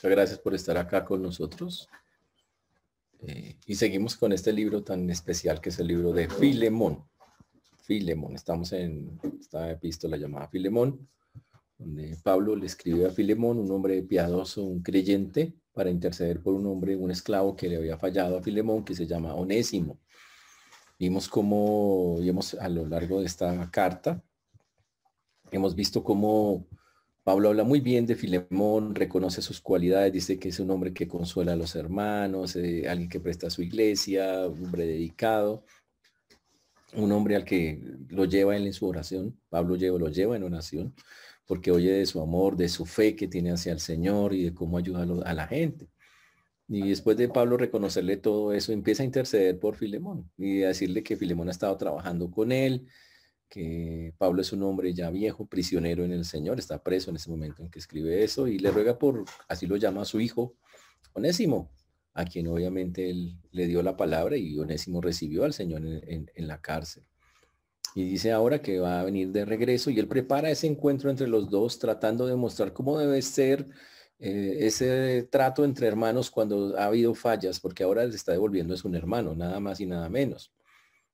Muchas gracias por estar acá con nosotros. Eh, y seguimos con este libro tan especial que es el libro de Filemón. Filemón, estamos en esta epístola llamada Filemón, donde Pablo le escribe a Filemón, un hombre piadoso, un creyente, para interceder por un hombre, un esclavo que le había fallado a Filemón, que se llama Onésimo. Vimos cómo, vimos a lo largo de esta carta, hemos visto cómo Pablo habla muy bien de Filemón, reconoce sus cualidades, dice que es un hombre que consuela a los hermanos, eh, alguien que presta a su iglesia, un hombre dedicado, un hombre al que lo lleva en su oración. Pablo lleva, lo lleva en oración porque oye de su amor, de su fe que tiene hacia el Señor y de cómo ayuda a, la gente. Y después de Pablo reconocerle todo eso, empieza a interceder por Filemón y a decirle que Filemón ha estado trabajando con él, que Pablo es un hombre ya viejo, prisionero en el Señor, está preso en ese momento en que escribe eso y le ruega por, así lo llama a su hijo, Onésimo, a quien obviamente él le dio la palabra y Onésimo recibió al Señor en, la cárcel. Y dice ahora que va a venir de regreso y él prepara ese encuentro entre los dos tratando de mostrar cómo debe ser eh, ese trato entre hermanos cuando ha habido fallas, porque ahora le está devolviendo es un hermano, nada más y nada menos.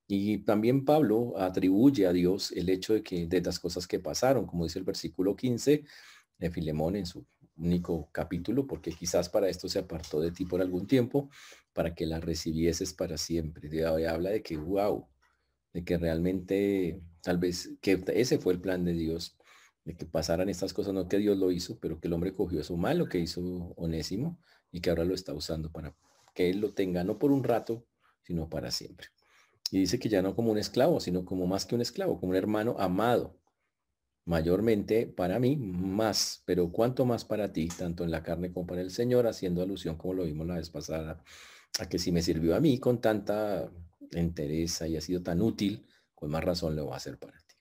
Y también Pablo atribuye a Dios el hecho de que de las cosas que pasaron, como dice el versículo 15 de Filemón en su único capítulo, porque quizás para esto se apartó de ti por algún tiempo, para que la recibieses para siempre. Y habla de que, wow, de que realmente tal vez que ese fue el plan de Dios, de que pasaran estas cosas, no que Dios lo hizo, pero que el hombre cogió eso malo que hizo Onésimo y que ahora lo está usando para que él lo tenga, no por un rato, sino para siempre. Y dice que ya no como un esclavo, sino como más que un esclavo, como un hermano amado. Mayormente para mí, más, pero cuánto más para ti, tanto en la carne como para el Señor, haciendo alusión, como lo vimos la vez pasada, a que si me sirvió a mí con tanta entereza y ha sido tan útil, con más razón lo va a hacer para ti.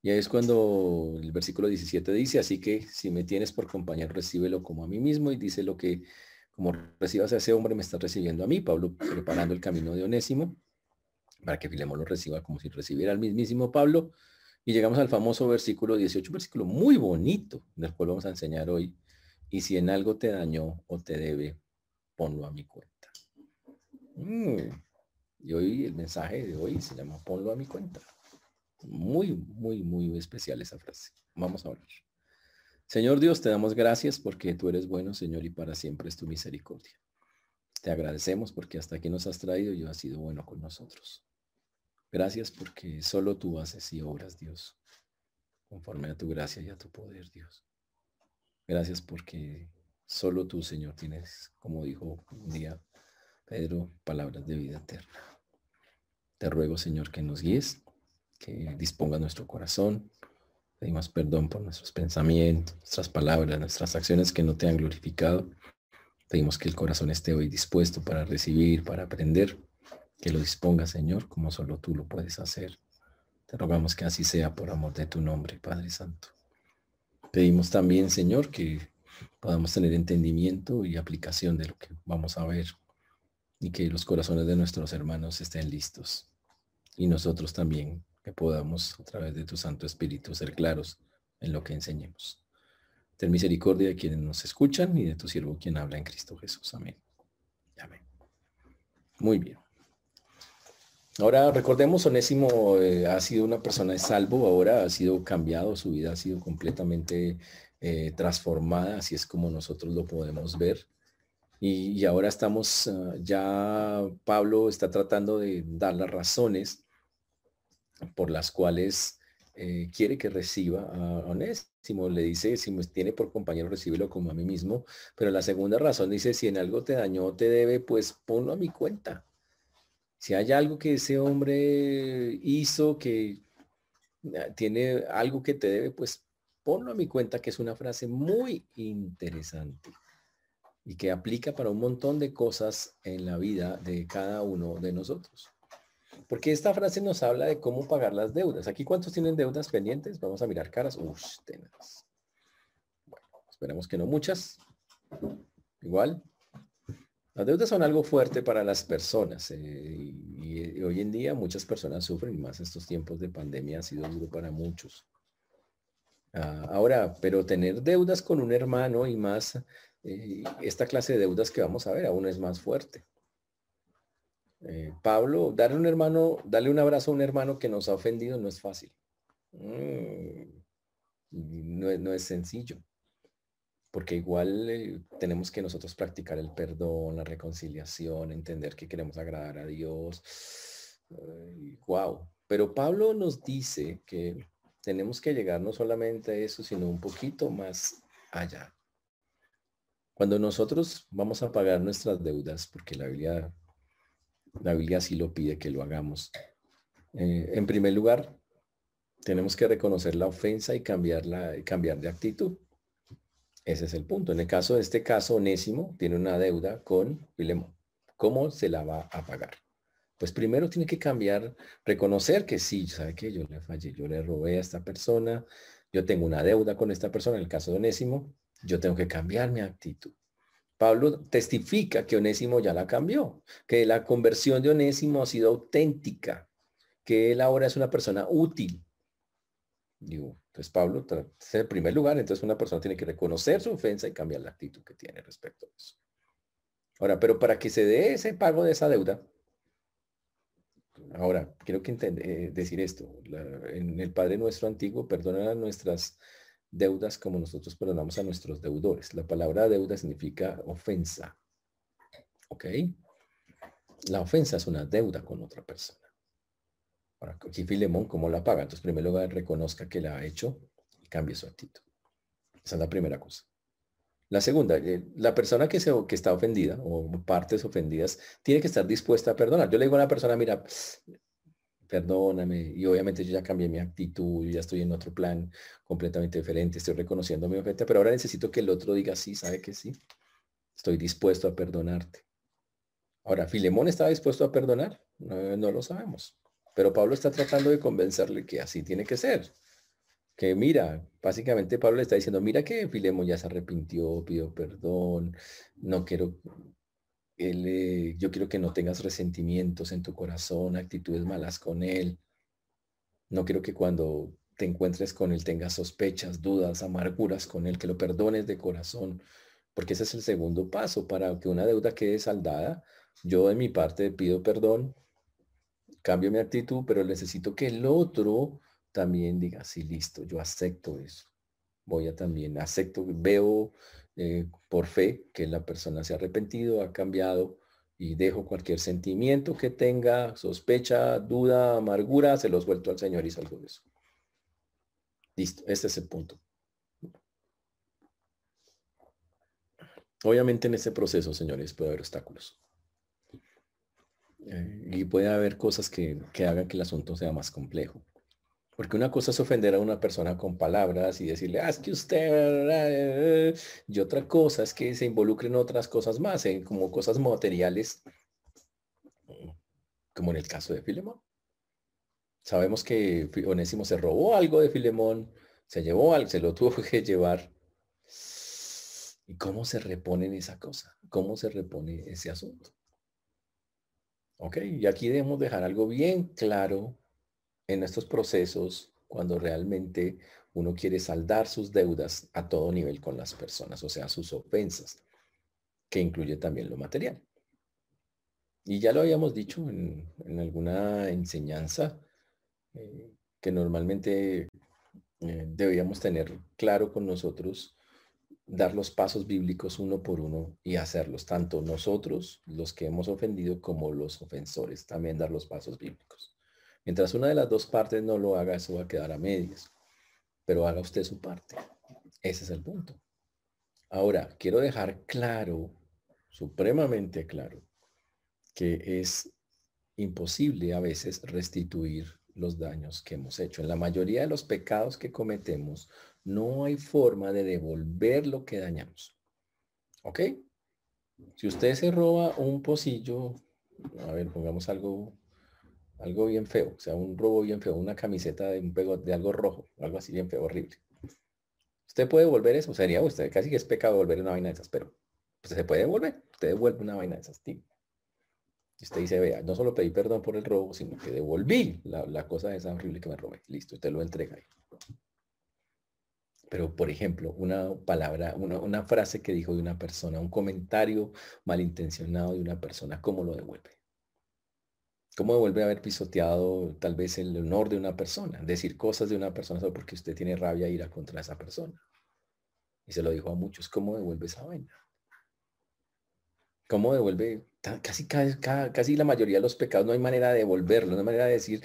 Y ahí es cuando el versículo 17 dice, así que si me tienes por compañero, recíbelo como a mí mismo y dice lo que como recibas a ese hombre, me estás recibiendo a mí, Pablo preparando el camino de Onésimo para que Filemón lo reciba como si recibiera al mismísimo Pablo. Y llegamos al famoso versículo 18, versículo muy bonito, del cual vamos a enseñar hoy. Y si en algo te dañó o te debe, ponlo a mi cuenta. Mm. Y hoy el mensaje de hoy se llama ponlo a mi cuenta. Muy, muy, muy especial esa frase. Vamos a hablar. Señor Dios, te damos gracias porque tú eres bueno, Señor, y para siempre es tu misericordia. Te agradecemos porque hasta aquí nos has traído y has sido bueno con nosotros. Gracias porque solo tú haces y obras, Dios, conforme a tu gracia y a tu poder, Dios. Gracias porque solo tú, Señor, tienes, como dijo un día Pedro, palabras de vida eterna. Te ruego, Señor, que nos guíes, que disponga nuestro corazón. Pedimos perdón por nuestros pensamientos, nuestras palabras, nuestras acciones que no te han glorificado. Pedimos que el corazón esté hoy dispuesto para recibir, para aprender que lo disponga, Señor, como solo tú lo puedes hacer. Te rogamos que así sea por amor de tu nombre, Padre Santo. Pedimos también, Señor, que podamos tener entendimiento y aplicación de lo que vamos a ver y que los corazones de nuestros hermanos estén listos. Y nosotros también, que podamos a través de tu Santo Espíritu ser claros en lo que enseñemos. Ten misericordia de quienes nos escuchan y de tu siervo quien habla en Cristo Jesús. Amén. Amén. Muy bien. Ahora recordemos, Onésimo eh, ha sido una persona de salvo, ahora ha sido cambiado, su vida ha sido completamente eh, transformada, así es como nosotros lo podemos ver. Y, ahora estamos, ah, ya Pablo está tratando de dar las razones por las cuales eh, quiere que reciba a Onésimo. Le dice, si me tiene por compañero, recíbelo como a mí mismo. Pero la segunda razón dice, si en algo te dañó, te debe, pues ponlo a mi cuenta. Si hay algo que ese hombre hizo que ah, tiene algo que te debe, pues ponlo a mi cuenta, que es una frase muy interesante y que aplica para un montón de cosas en la vida de cada uno de nosotros. Porque esta frase nos habla de cómo pagar las deudas. Aquí, ¿cuántos tienen deudas pendientes? Vamos a mirar caras. Uf, tenaz. Bueno, esperemos que no muchas. Igual, las deudas son algo fuerte para las personas eh, y, hoy en día muchas personas sufren, más estos tiempos de pandemia ha sido duro para muchos. Ah, ahora, pero tener deudas con un hermano y más, eh, esta clase de deudas que vamos a ver aún es más fuerte. Eh, Pablo, darle un hermano, darle un abrazo a un hermano que nos ha ofendido no es fácil. Mm, no, es sencillo. Porque igual eh, tenemos que nosotros practicar el perdón, la reconciliación, entender que queremos agradar a Dios. wow. Pero Pablo nos dice que tenemos que llegar no solamente a eso, sino un poquito más allá. Cuando nosotros vamos a pagar nuestras deudas, porque la Biblia, la Biblia sí lo pide que lo hagamos. Eh, en primer lugar, tenemos que reconocer la ofensa y cambiarla, cambiar de actitud. Ese es el punto. En el caso de este caso, Onésimo tiene una deuda con Filemón. ¿Cómo se la va a pagar? pues primero tiene que cambiar, reconocer que sí, ¿sabe qué? Yo le fallé, yo le robé a esta persona, yo tengo una deuda con esta persona, en el caso de Onésimo, yo tengo que cambiar mi actitud. Pablo testifica que Onésimo ya la cambió, que la conversión de Onésimo ha sido auténtica, que él ahora es una persona útil. Digo, entonces Pablo, es el primer lugar, entonces una persona tiene que reconocer su ofensa y cambiar la actitud que tiene respecto a eso. Ahora, pero para que se dé ese pago de esa deuda, Ahora, quiero que eh, decir esto. en el Padre Nuestro Antiguo, perdona nuestras deudas como nosotros perdonamos a nuestros deudores. La palabra deuda significa ofensa. ¿Ok? La ofensa es una deuda con otra persona. Ahora, aquí Filemón, ¿cómo la paga? Entonces, primero reconozca que la ha hecho y cambie su actitud. Esa es la primera cosa. La segunda, eh, la persona que, se, que está ofendida o partes ofendidas tiene que estar dispuesta a perdonar. Yo le digo a una persona, mira, perdóname, y obviamente yo ya cambié mi actitud, ya estoy en otro plan completamente diferente, estoy reconociendo mi ofensa, pero ahora necesito que el otro diga sí, sabe que sí, estoy dispuesto a perdonarte. Ahora, ¿Filemón estaba dispuesto a perdonar? no lo sabemos, pero Pablo está tratando de convencerle que así tiene que ser que mira, básicamente Pablo le está diciendo, mira que Filemo ya se arrepintió, pidió perdón, no quiero, él, yo quiero que no tengas resentimientos en tu corazón, actitudes malas con él. No quiero que cuando te encuentres con él tengas sospechas, dudas, amarguras con él, que lo perdones de corazón, porque ese es el segundo paso para que una deuda quede saldada. Yo de mi parte pido perdón, cambio mi actitud, pero necesito que el otro también diga, sí, listo, yo acepto eso. Voy a también, acepto, veo eh, por fe que la persona se ha arrepentido, ha cambiado y dejo cualquier sentimiento que tenga, sospecha, duda, amargura, se los vuelto al Señor y salgo de eso. Listo, este es el punto. Obviamente en este proceso, señores, puede haber obstáculos. Eh, y puede haber cosas que, que hagan que el asunto sea más complejo. Porque una cosa es ofender a una persona con palabras y decirle, ah, es que usted, y otra cosa es que se involucren otras cosas más, en como cosas materiales, como en el caso de Filemón. Sabemos que Onésimo se robó algo de Filemón, se llevó algo, se lo tuvo que llevar. ¿Y cómo se repone en esa cosa? ¿Cómo se repone ese asunto? Ok, y aquí debemos dejar algo bien claro en estos procesos cuando realmente uno quiere saldar sus deudas a todo nivel con las personas, o sea, sus ofensas, que incluye también lo material. Y ya lo habíamos dicho en, alguna enseñanza, eh, que normalmente eh, deberíamos tener claro con nosotros, dar los pasos bíblicos uno por uno y hacerlos, tanto nosotros, los que hemos ofendido, como los ofensores, también dar los pasos bíblicos. Mientras una de las dos partes no lo haga, eso va a quedar a medias. Pero haga usted su parte. Ese es el punto. Ahora, quiero dejar claro, supremamente claro, que es imposible a veces restituir los daños que hemos hecho. En la mayoría de los pecados que cometemos, no hay forma de devolver lo que dañamos. ¿Ok? Si usted se roba un pocillo, a ver, pongamos algo algo bien feo, o sea, un robo bien feo, una camiseta de un pego de algo rojo, algo así bien feo, horrible. Usted puede volver eso, sería usted casi que es pecado volver una vaina de esas, pero pues, se puede devolver, usted devuelve una vaina de esas, tío. Y usted dice, vea, no solo pedí perdón por el robo, sino que devolví la, la cosa esa horrible que me robé. Listo, usted lo entrega ahí. Pero, por ejemplo, una palabra, una, una, frase que dijo de una persona, un comentario malintencionado de una persona, ¿cómo lo devuelve? ¿Cómo devuelve haber pisoteado tal vez el honor de una persona? Decir cosas de una persona solo porque usted tiene rabia e ira contra esa persona. Y se lo dijo a muchos, ¿cómo devuelve esa vaina? ¿Cómo devuelve? Casi, casi, la mayoría de los pecados no hay manera de devolverlo, no hay manera de decir.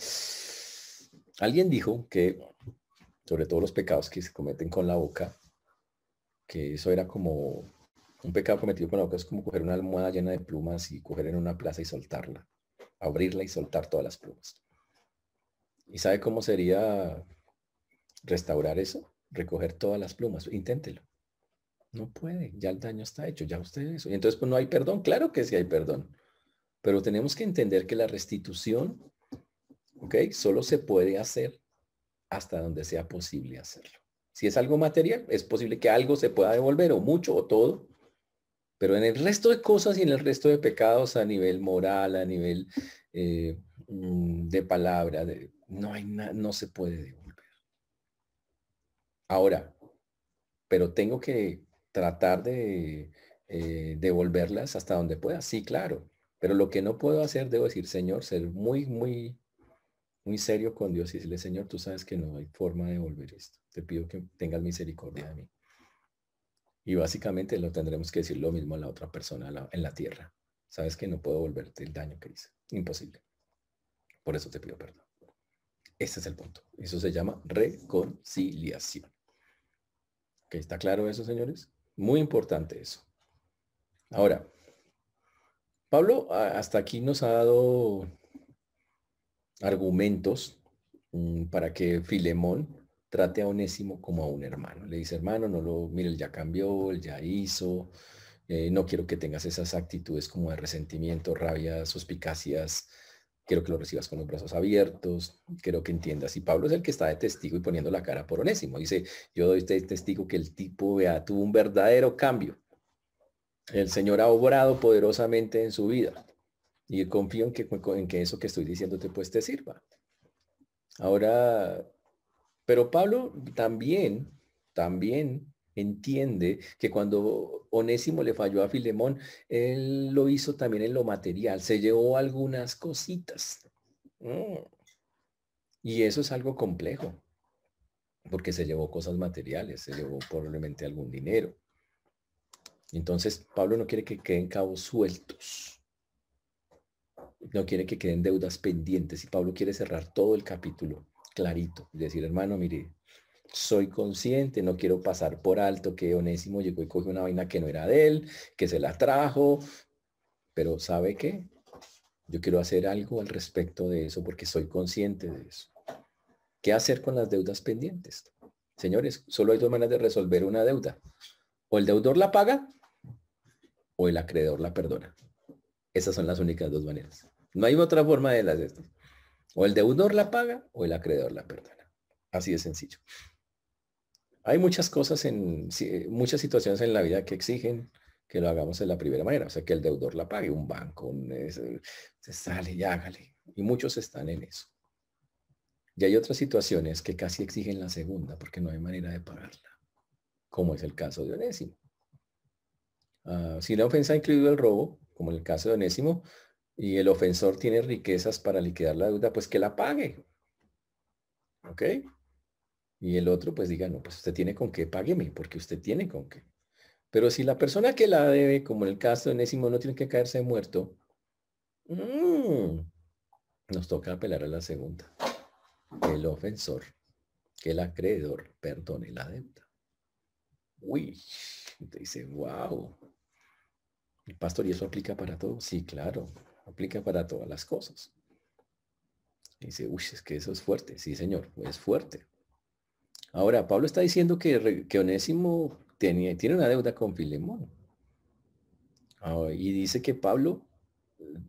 Alguien dijo que, sobre todo los pecados que se cometen con la boca, que eso era como un pecado cometido con la boca, es como coger una almohada llena de plumas y coger en una plaza y soltarla abrirla y soltar todas las plumas. ¿Y sabe cómo sería restaurar eso? Recoger todas las plumas. Inténtelo. No puede, ya el daño está hecho, ya usted eso. Y entonces pues no hay perdón, claro que sí hay perdón. Pero tenemos que entender que la restitución, ¿ok? Solo se puede hacer hasta donde sea posible hacerlo. Si es algo material, es posible que algo se pueda devolver, o mucho, o todo, pero en el resto de cosas y en el resto de pecados a nivel moral, a nivel eh, mm, de palabra, no hay no se puede devolver. Ahora, pero tengo que tratar de eh, devolverlas hasta donde pueda. Sí, claro. Pero lo que no puedo hacer, debo decir, Señor, ser muy, muy, muy serio con Dios y decirle, Señor, tú sabes que no hay forma de devolver esto. Te pido que tengas misericordia de mí. Y básicamente lo tendremos que decir lo mismo a la otra persona en la tierra. Sabes que no puedo volverte el daño que hice. Imposible. Por eso te pido perdón. Ese es el punto. Eso se llama reconciliación. ¿Ok? ¿Está claro eso, señores? Muy importante eso. Ahora, Pablo hasta aquí nos ha dado argumentos mm, para que Filemón trate a Onésimo como a un hermano. Le dice, hermano, no lo, mire, él ya cambió, él ya hizo, eh, no quiero que tengas esas actitudes como de resentimiento, rabia, suspicacias, quiero que lo recibas con los brazos abiertos, quiero que entiendas. Y Pablo es el que está de testigo y poniendo la cara por Onésimo. Dice, yo doy este testigo que el tipo vea, tuvo un verdadero cambio. El Señor ha obrado poderosamente en su vida. Y confío en que, en que eso que estoy diciéndote pues te sirva. Ahora, pero Pablo también, también entiende que cuando Onésimo le falló a Filemón, él lo hizo también en lo material, se llevó algunas cositas. Y eso es algo complejo, porque se llevó cosas materiales, se llevó probablemente algún dinero. Entonces, Pablo no quiere que queden cabos sueltos. No quiere que queden deudas pendientes. Y Pablo quiere cerrar todo el capítulo clarito. Decir, hermano, mire, soy consciente, no quiero pasar por alto que Onésimo llegó y cogió una vaina que no era de él, que se la trajo, pero ¿sabe qué? Yo quiero hacer algo al respecto de eso porque soy consciente de eso. ¿Qué hacer con las deudas pendientes? Señores, solo hay dos maneras de resolver una deuda. O el deudor la paga o el acreedor la perdona. Esas son las únicas dos maneras. No hay otra forma de las estas. O el deudor la paga o el acreedor la perdona. Así de sencillo. Hay muchas cosas en, muchas situaciones en la vida que exigen que lo hagamos de la primera manera, o sea, que el deudor la pague, un banco, se sale y hágale. Y muchos están en eso. Y hay otras situaciones que casi exigen la segunda porque no hay manera de pagarla, como es el caso de Onésimo. Ah, si la ofensa ha incluido el robo, como en el caso de Onésimo, y el ofensor tiene riquezas para liquidar la deuda, pues que la pague. ¿Ok? Y el otro pues diga, no, pues usted tiene con qué, págueme, porque usted tiene con qué. Pero si la persona que la debe, como en el caso de Nésimo, no tiene que caerse muerto, mm, nos toca apelar a la segunda. El ofensor, que el acreedor perdone la deuda. Uy, te dice, wow. El pastor, ¿y eso aplica para todo? Sí, claro aplica para todas las cosas. dice, uy, es que eso es fuerte. Sí, señor, es fuerte. Ahora, Pablo está diciendo que, que Onésimo tiene, tiene una deuda con Filemón. Ah, y dice que Pablo,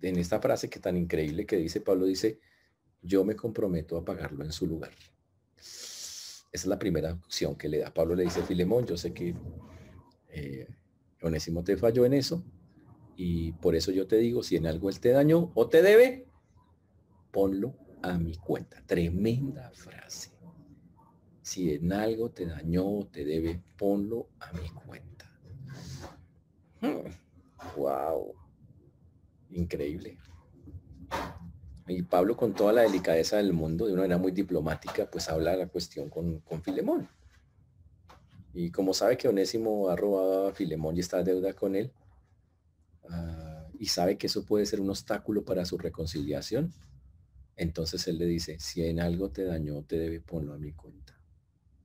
en esta frase que tan increíble que dice Pablo, dice, yo me comprometo a pagarlo en su lugar. Esa es la primera opción que le da. Pablo le dice, Filemón, yo sé que eh, Onésimo te falló en eso, y por eso yo te digo, si en algo él te dañó o te debe, ponlo a mi cuenta. Tremenda frase. Si en algo te dañó o te debe, ponlo a mi cuenta. Wow. Hmm. Increíble. Y Pablo, con toda la delicadeza del mundo, de una manera muy diplomática, pues habla la cuestión con, con Filemón. Y como sabe que Onésimo ha robado a Filemón y está deuda con él, ah, y sabe que eso puede ser un obstáculo para su reconciliación, entonces él le dice, si en algo te dañó, te debe ponerlo a mi cuenta.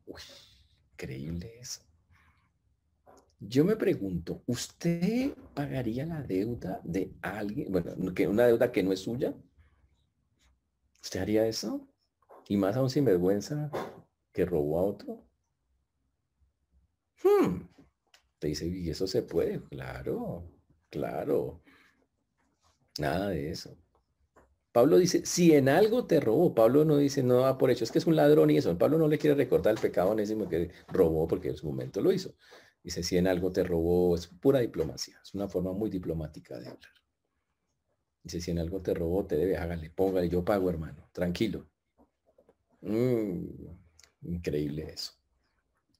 Uy, increíble eso. Yo me pregunto, ¿usted pagaría la deuda de alguien? Bueno, que una deuda que no es suya. ¿Usted haría eso? Y más aún sin vergüenza que robó a otro. Hmm. Te dice, y eso se puede, claro, claro. Nada de eso. Pablo dice, si en algo te robó, Pablo no dice, no va por hecho, es que es un ladrón y eso. Pablo no le quiere recordar el pecado onésimo que robó porque en su momento lo hizo. Dice, si en algo te robó, es pura diplomacia, es una forma muy diplomática de hablar. Dice, si en algo te robó, te debe, hágale, póngale, yo pago, hermano, tranquilo. Mm, increíble eso.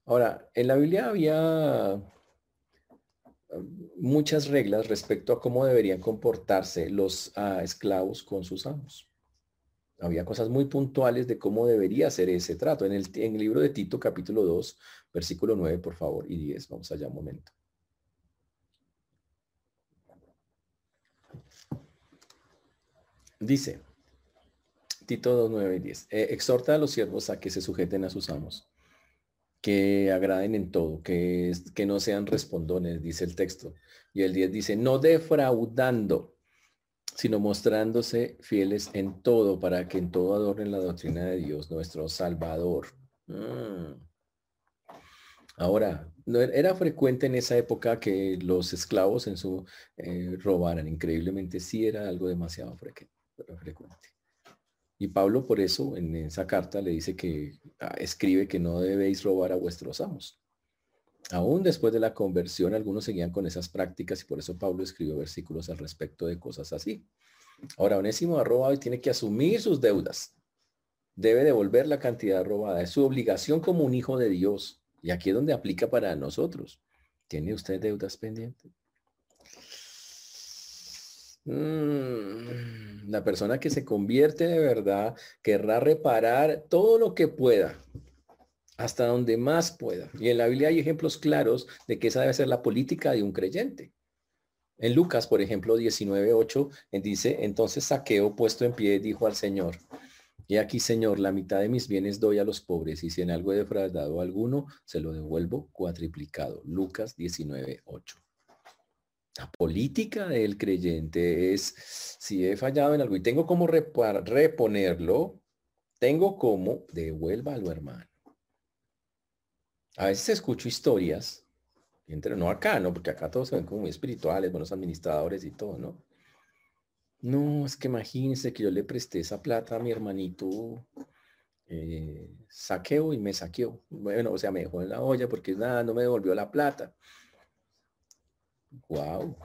Ahora, en la Biblia había muchas reglas respecto a cómo deberían comportarse los ah, esclavos con sus amos. Había cosas muy puntuales de cómo debería ser ese trato. En el, en el libro de Tito, capítulo 2, versículo 9, por favor, y 10. Vamos allá un momento. Dice, Tito 2, 9 y 10. Eh, exhorta a los siervos a que se sujeten a sus amos, que agraden en todo, que, que no sean respondones, dice el texto. Y el 10 dice, no defraudando, sino mostrándose fieles en todo, para que en todo adornen la doctrina de Dios, nuestro Salvador. Mm. Ahora, no, er, era frecuente en esa época que los esclavos en su eh, robaran. Increíblemente sí era algo demasiado frecuente. Y Pablo por eso en esa carta le dice que ah, escribe que no debéis robar a vuestros amos. Aún después de la conversión, algunos seguían con esas prácticas y por eso Pablo escribió versículos al respecto de cosas así. Ahora, Onésimo ha robado y tiene que asumir sus deudas. Debe devolver la cantidad robada. Es su obligación como un hijo de Dios. Y aquí es donde aplica para nosotros. ¿Tiene usted deudas pendientes? Mm, la persona que se convierte de verdad querrá reparar todo lo que pueda, hasta donde más pueda. Y en la Biblia hay ejemplos claros de que esa debe ser la política de un creyente. En Lucas, por ejemplo, 19.8, dice, entonces Saqueo, puesto en pie, dijo al Señor, y aquí, Señor, la mitad de mis bienes doy a los pobres, y si en algo he defraudado a alguno, se lo devuelvo cuatriplicado. Lucas 19.8. La política del creyente es, si he fallado en algo y tengo como reponerlo, tengo como, devuélvalo, hermano. A veces escucho historias, entre, no acá, ¿no? Porque acá todos se ven como muy espirituales, buenos administradores y todo, ¿no? No, es que imagínense que yo le presté esa plata a mi hermanito eh, saqueo y me saqueó. Bueno, o sea, me dejó en la olla porque nada, no me devolvió la plata. Wow.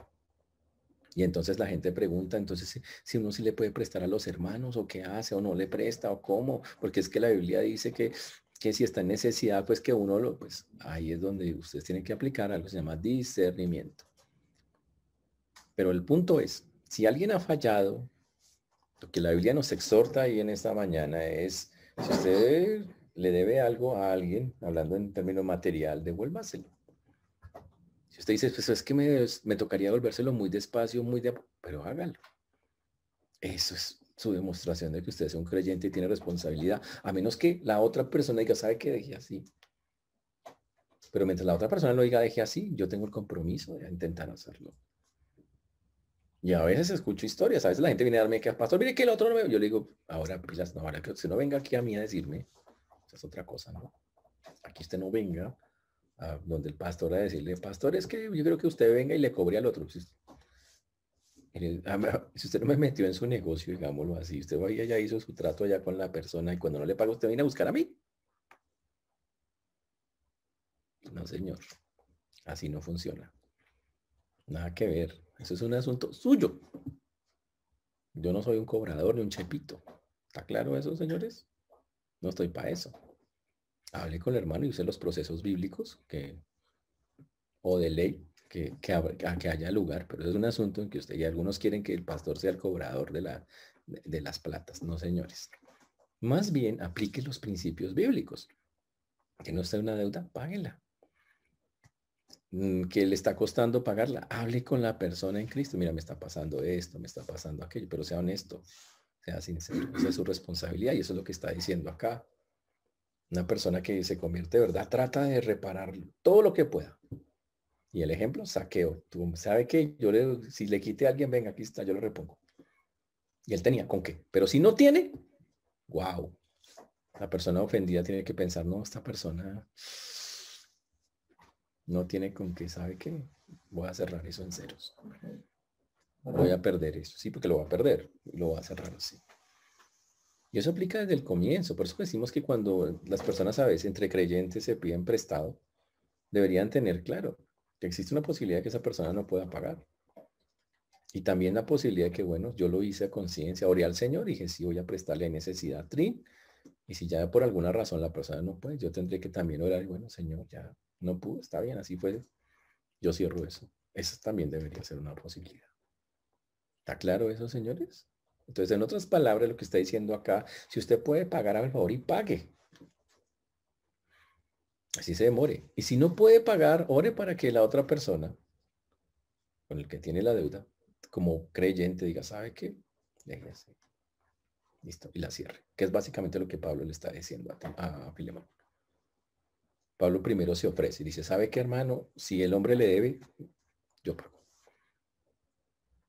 Y entonces la gente pregunta, entonces, si uno sí le puede prestar a los hermanos o qué hace o no le presta o cómo, porque es que la Biblia dice que, que si está en necesidad, pues que uno lo, pues ahí es donde ustedes tienen que aplicar algo se llama discernimiento. Pero el punto es, si alguien ha fallado, lo que la Biblia nos exhorta ahí en esta mañana es, si usted le debe algo a alguien, hablando en términos material, devuélvaselo. Si usted dice, pues es que me, me tocaría volvérselo muy despacio, muy de... Pero hágalo. Eso es su demostración de que usted es un creyente y tiene responsabilidad. A menos que la otra persona diga, ¿sabe que deje así? Pero mientras la otra persona lo diga, deje así, yo tengo el compromiso de intentar hacerlo. Y a veces escucho historias, a veces la gente viene a darme que, pastor, mire que el otro no me... Yo le digo, ahora pilas, no, ahora que usted no venga aquí a mí a decirme, esa es otra cosa, ¿no? Aquí usted no venga donde el pastor a decirle, pastor, es que yo creo que usted venga y le cobre al otro. Si usted no me metió en su negocio, digámoslo así, usted vaya ya hizo su trato allá con la persona y cuando no le paga usted viene a buscar a mí. No, señor. Así no funciona. Nada que ver. Eso es un asunto suyo. Yo no soy un cobrador ni un chepito. ¿Está claro eso, señores? No estoy para eso. Hable con el hermano y use los procesos bíblicos que, o de ley que, que, haya lugar, pero es un asunto en que usted y algunos quieren que el pastor sea el cobrador de, la, de las platas, no señores. Más bien aplique los principios bíblicos. Que no está una deuda, páguela. Mm, que le está costando pagarla, hable con la persona en Cristo. Mira, me está pasando esto, me está pasando aquello, pero sea honesto, sea sincero. Esa es su responsabilidad y eso es lo que está diciendo acá. Una persona que se convierte verdad trata de reparar todo lo que pueda. Y el ejemplo, saqueo. Tú sabe que yo le, si le quite a alguien, venga, aquí está, yo lo repongo. Y él tenía con qué. Pero si no tiene, wow. La persona ofendida tiene que pensar, no, esta persona no tiene con qué, ¿sabe qué? Voy a cerrar eso en ceros. Voy a perder eso. Sí, porque lo va a perder. Lo va a cerrar así. Y eso aplica desde el comienzo. Por eso decimos que cuando las personas a veces entre creyentes se piden prestado, deberían tener claro que existe una posibilidad que esa persona no pueda pagar. Y también la posibilidad de que, bueno, yo lo hice a conciencia, oré al Señor y dije, sí, voy a prestarle necesidad Trin. Y si ya por alguna razón la persona no puede, yo tendré que también orar y, bueno, Señor, ya no pudo, está bien, así fue. Yo cierro eso. Eso también debería ser una posibilidad. ¿Está claro eso, señores? Entonces, en otras palabras, lo que está diciendo acá, si usted puede pagar a favor y pague. Así se demore. Y si no puede pagar, ore para que la otra persona, con el que tiene la deuda, como creyente, diga, ¿sabe qué? Déjese. Listo. Y la cierre. Que es básicamente lo que Pablo le está diciendo a, a Filemón. Pablo primero se ofrece y dice, ¿sabe qué hermano? Si el hombre le debe, yo pago.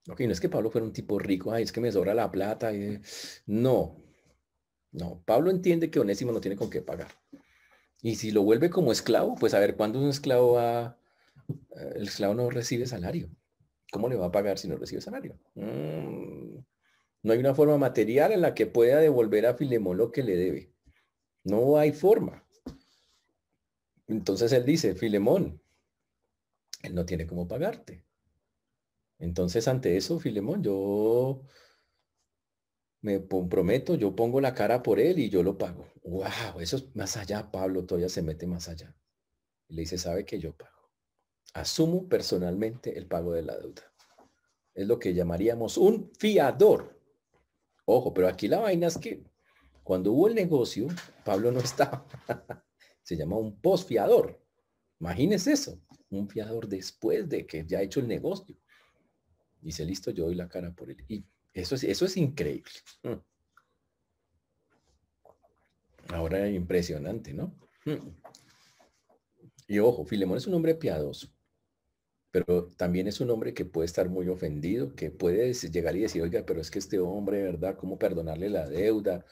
Ok, no es que Pablo fuera un tipo rico, ay, es que me sobra la plata. No, no. Pablo entiende que Onésimo no tiene con qué pagar. Y si lo vuelve como esclavo, pues a ver, ¿cuándo un esclavo va? Eh, el esclavo no recibe salario. ¿Cómo le va a pagar si no recibe salario? Mm, no hay una forma material en la que pueda devolver a Filemón lo que le debe. No hay forma. Entonces él dice, Filemón, él no tiene cómo pagarte. Entonces ante eso, Filemón, yo me comprometo, yo pongo la cara por él y yo lo pago. Wow, eso es más allá, Pablo todavía se mete más allá. Y le dice, sabe que yo pago. Asumo personalmente el pago de la deuda. Es lo que llamaríamos un fiador. Ojo, pero aquí la vaina es que cuando hubo el negocio, Pablo no estaba. se llama un posfiador. Imagínese eso, un fiador después de que ya ha hecho el negocio. Dice, listo, yo doy la cara por él. Y eso es, eso es increíble. Mm. Ahora impresionante, ¿no? Mm. Y ojo, Filemón es un hombre piadoso, pero también es un hombre que puede estar muy ofendido, que puede llegar y decir, oiga, pero es que este hombre, ¿verdad? ¿Cómo perdonarle la deuda?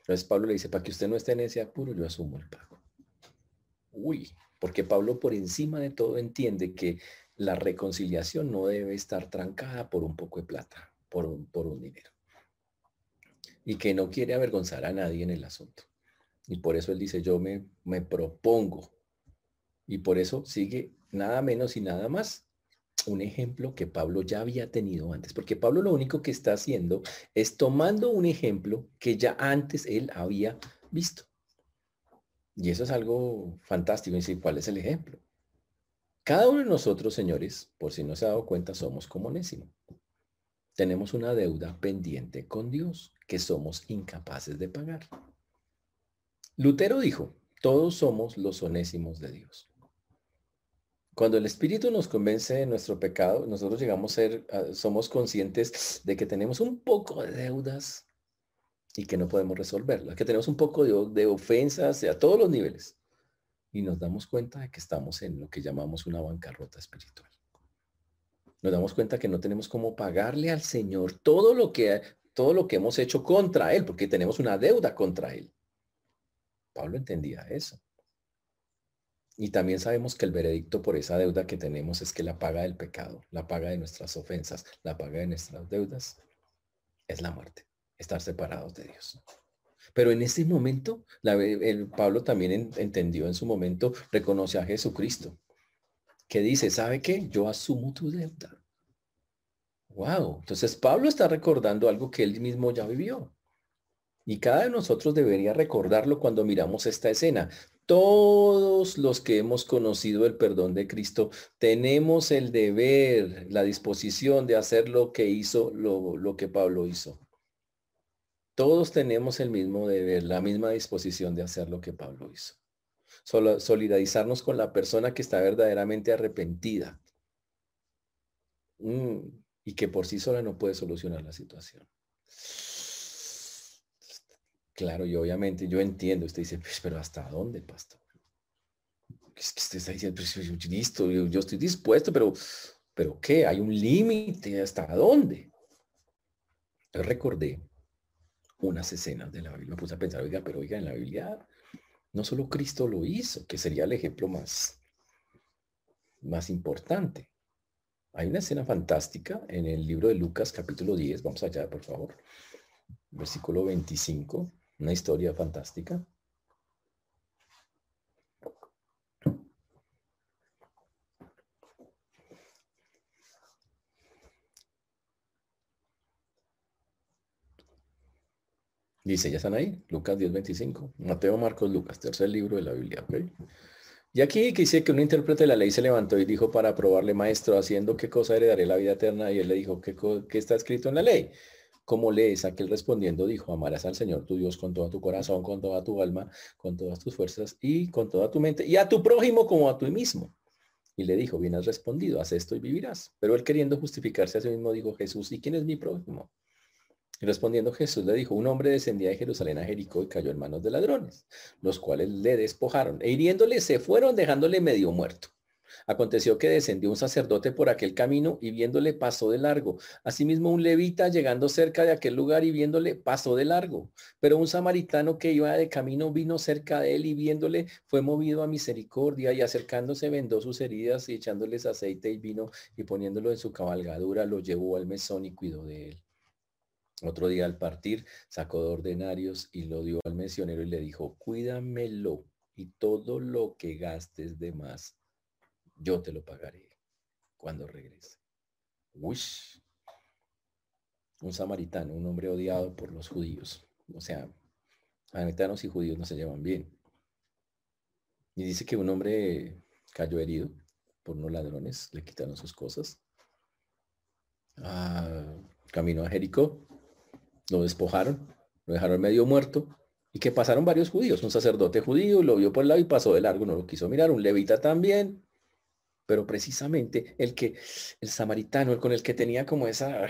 Entonces Pablo le dice, para que usted no esté en ese apuro, yo asumo el pago. Uy, porque Pablo por encima de todo entiende que la reconciliación no debe estar trancada por un poco de plata, por un, dinero. Y que no quiere avergonzar a nadie en el asunto. Y por eso él dice, yo me, me propongo. Y por eso sigue nada menos y nada más un ejemplo que Pablo ya había tenido antes, porque Pablo lo único que está haciendo es tomando un ejemplo que ya antes él había visto. Y eso es algo fantástico. Y ¿cuál es el ejemplo? Cada uno de nosotros, señores, por si no se ha dado cuenta, somos como Onésimo. Tenemos una deuda pendiente con Dios que somos incapaces de pagar. Lutero dijo, todos somos los onésimos de Dios. Cuando el Espíritu nos convence de nuestro pecado, nosotros llegamos a ser, somos conscientes de que tenemos un poco de deudas y que no podemos resolverla, que tenemos un poco de, ofensas a todos los niveles. Y nos damos cuenta de que estamos en lo que llamamos una bancarrota espiritual. Nos damos cuenta que no tenemos cómo pagarle al Señor todo lo que, todo lo que hemos hecho contra Él, porque tenemos una deuda contra Él. Pablo entendía eso. Y también sabemos que el veredicto por esa deuda que tenemos es que la paga del pecado, la paga de nuestras ofensas, la paga de nuestras deudas, es la muerte estar separados de Dios. Pero en ese momento, el, Pablo también entendió en su momento, reconoce a Jesucristo, que dice, ¿sabe qué? Yo asumo tu deuda. Wow. Entonces Pablo está recordando algo que él mismo ya vivió. Y cada de nosotros debería recordarlo cuando miramos esta escena. Todos los que hemos conocido el perdón de Cristo tenemos el deber, la disposición de hacer lo que hizo, lo, lo que Pablo hizo. Todos tenemos el mismo deber, la misma disposición de hacer lo que Pablo hizo. solidarizarnos con la persona que está verdaderamente arrepentida mm, y que por sí sola no puede solucionar la situación. Claro, y obviamente yo entiendo, usted dice, pues, pero ¿hasta dónde, pastor? Es que usted está diciendo, pues, listo, yo, yo, estoy dispuesto, pero, pero ¿qué? Hay un límite, ¿hasta dónde? Yo recordé unas escenas de la Biblia, me puse a pensar, oiga, pero oiga, en la Biblia no solo Cristo lo hizo, que sería el ejemplo más, más importante. Hay una escena fantástica en el libro de Lucas, capítulo 10, vamos allá, por favor, versículo 25 una historia fantástica. Dice, ya están ahí, Lucas 10:25. Mateo, Marcos, Lucas, tercer libro de la Biblia. Y aquí dice que un intérprete de la ley se levantó y dijo para probarle, maestro, haciendo qué cosa heredaré la vida eterna. Y él le dijo, ¿qué, qué está escrito en la ley? como lees aquel respondiendo dijo, amarás al Señor tu Dios con todo tu corazón, con toda tu alma, con todas tus fuerzas y con toda tu mente, y a tu prójimo como a ti mismo. Y le dijo, bien has respondido, haz esto y vivirás. Pero él queriendo justificarse a sí mismo dijo, Jesús, ¿y quién es mi prójimo? Y respondiendo Jesús le dijo, un hombre descendía de Jerusalén a Jericó y cayó en manos de ladrones, los cuales le despojaron e hiriéndole se fueron dejándole medio muerto. Aconteció que descendió un sacerdote por aquel camino y viéndole pasó de largo. Asimismo un levita llegando cerca de aquel lugar y viéndole pasó de largo. Pero un samaritano que iba de camino vino cerca de él y viéndole fue movido a misericordia y acercándose vendó sus heridas y echándoles aceite y vino y poniéndolo en su cabalgadura lo llevó al mesón y cuidó de él. Otro día al partir sacó dos ordenarios y lo dio al mencionero y le dijo, cuídamelo y todo lo que gastes de más yo te lo pagaré cuando regrese. Un samaritano, un hombre odiado por los judíos. O sea, samaritanos y judíos no se llevan bien. Y dice que un hombre cayó herido por unos ladrones, le quitaron sus cosas. Ah, caminó a Jericó, lo despojaron, lo dejaron medio muerto y que pasaron varios judíos. Un sacerdote judío lo vio por el lado y pasó de largo, no lo quiso mirar. Un levita también, pero precisamente el que, el samaritano, el con el que tenía como esa,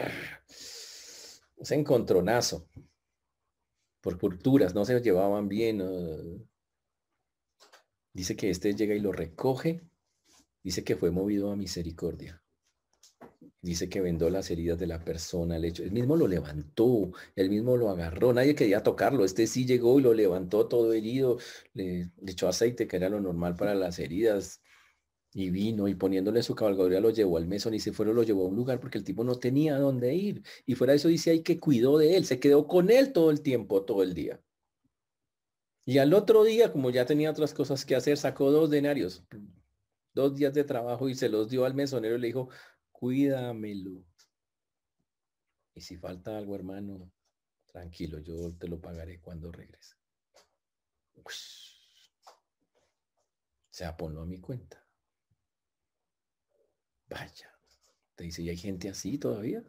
ese encontronazo, por culturas, no se llevaban bien. dice que este llega y lo recoge, dice que fue movido a misericordia. Dice que vendó las heridas de la persona, el hecho, él mismo lo levantó, él mismo lo agarró, nadie quería tocarlo, este sí llegó y lo levantó todo herido, le echó aceite, que era lo normal para las heridas, y vino y poniéndole su cabalgadura lo llevó al mesón y se fueron, lo llevó a un lugar porque el tipo no tenía dónde ir. Y fuera de eso dice ahí que cuidó de él, se quedó con él todo el tiempo, todo el día. Y al otro día, como ya tenía otras cosas que hacer, sacó dos denarios, dos días de trabajo y se los dio al mesonero y le dijo, cuídamelo. Y si falta algo, hermano, tranquilo, yo te lo pagaré cuando regrese. O sea, ponlo a mi cuenta. Vaya. Te dice, ¿y hay gente así todavía?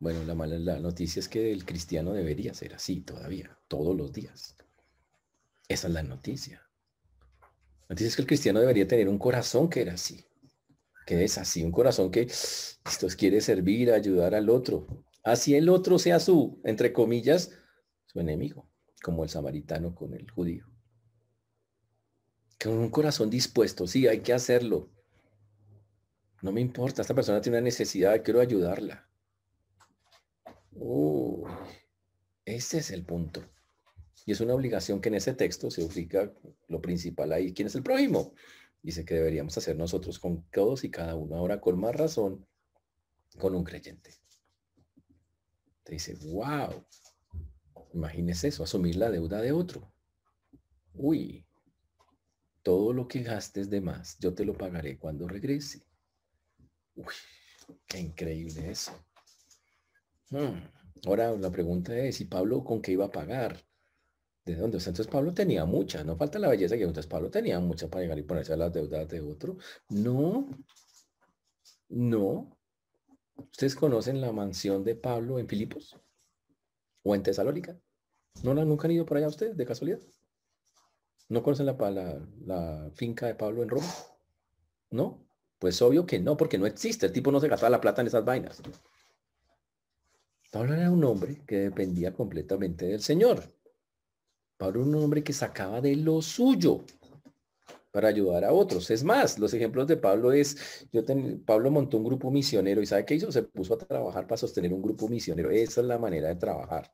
Bueno, la mala la noticia es que el cristiano debería ser así todavía, todos los días. Esa es la noticia. La noticia es que el cristiano debería tener un corazón que era así, que es así, un corazón que esto quiere servir, ayudar al otro. Así el otro sea su, entre comillas, su enemigo, como el samaritano con el judío. Con un corazón dispuesto, sí, hay que hacerlo. No me importa, esta persona tiene una necesidad, quiero ayudarla. ese es el punto. Y es una obligación que en ese texto se ubica lo principal ahí. ¿Quién es el prójimo? Dice que deberíamos hacer nosotros con todos y cada uno. Ahora con más razón con un creyente. Te dice, wow, imagínese eso, asumir la deuda de otro. Uy, todo lo que gastes de más, yo te lo pagaré cuando regrese. Uy, qué increíble eso. Hmm, Ahora la pregunta es, ¿y Pablo con qué iba a pagar? ¿De dónde? entonces Pablo tenía mucha, no falta la belleza que entonces Pablo tenía mucha para llegar y ponerse a las deudas de otro. No, no. ¿Ustedes conocen la mansión de Pablo en Filipos? ¿O en Tesalónica? ¿No la nunca han ido por allá ustedes, de casualidad? ¿No conocen la, la, la finca de Pablo en Roma? ¿No? Pues obvio que no, porque no existe. El tipo no se gastaba la plata en esas vainas. Pablo era un hombre que dependía completamente del Señor. Pablo un hombre que sacaba de lo suyo para ayudar a otros. Es más, los ejemplos de Pablo es, yo Pablo montó un grupo misionero y ¿sabe qué hizo? Se puso a trabajar para sostener un grupo misionero. Esa es la manera de trabajar.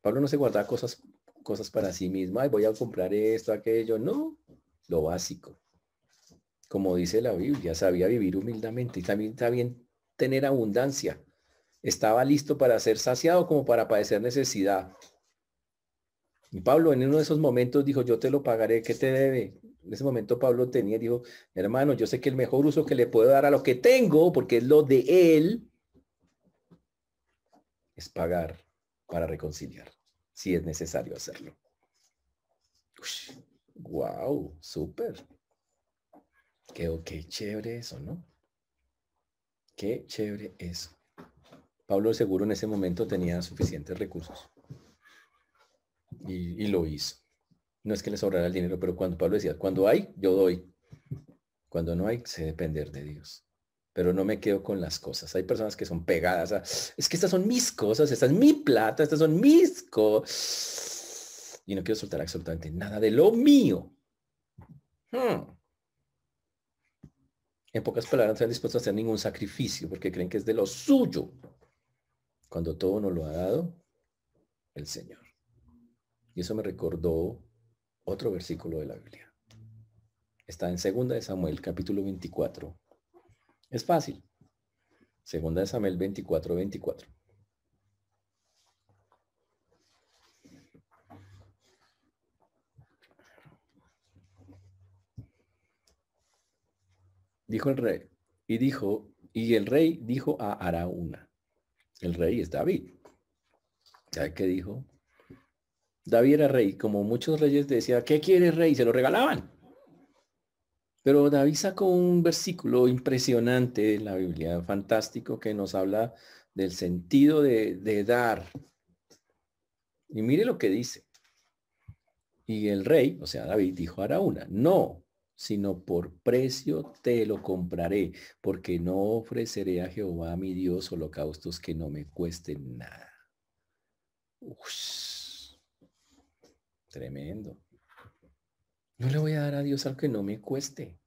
Pablo no se guardaba cosas, cosas para sí mismo. Ay, voy a comprar esto, aquello. No, lo básico como dice la Biblia, sabía vivir humildemente y también está tener abundancia. Estaba listo para ser saciado como para padecer necesidad. Y Pablo en uno de esos momentos dijo, yo te lo pagaré, ¿qué te debe? En ese momento Pablo tenía, dijo, hermano, yo sé que el mejor uso que le puedo dar a lo que tengo, porque es lo de él, es pagar para reconciliar, si es necesario hacerlo. wow, súper. Qué, chévere eso, ¿no? Qué chévere eso. Pablo seguro en ese momento tenía suficientes recursos. Y, lo hizo. No es que le sobrara el dinero, pero cuando Pablo decía, cuando hay, yo doy. Cuando no hay, sé depender de Dios. Pero no me quedo con las cosas. Hay personas que son pegadas a, es que estas son mis cosas, esta es mi plata, estas son mis cosas. Y no quiero soltar absolutamente nada de lo mío. Hmm. En pocas palabras, no están dispuestos a hacer ningún sacrificio porque creen que es de lo suyo, cuando todo nos lo ha dado el Señor. Y eso me recordó otro versículo de la Biblia. Está en 2 de Samuel, capítulo 24. Es fácil. 2 de Samuel 24, 24. Dijo el rey, y dijo, y el rey dijo a Araúna, el rey es David. ¿Sabe qué dijo? David era rey, como muchos reyes decía, ¿qué quiere rey? Se lo regalaban. Pero David sacó un versículo impresionante en la Biblia, fantástico, que nos habla del sentido de, de dar. Y mire lo que dice. Y el rey, o sea, David, dijo a Araúna, no, sino por precio te lo compraré, porque no ofreceré a Jehová mi Dios holocaustos que no me cuesten nada. Tremendo. No le voy a dar a Dios algo que no me cueste.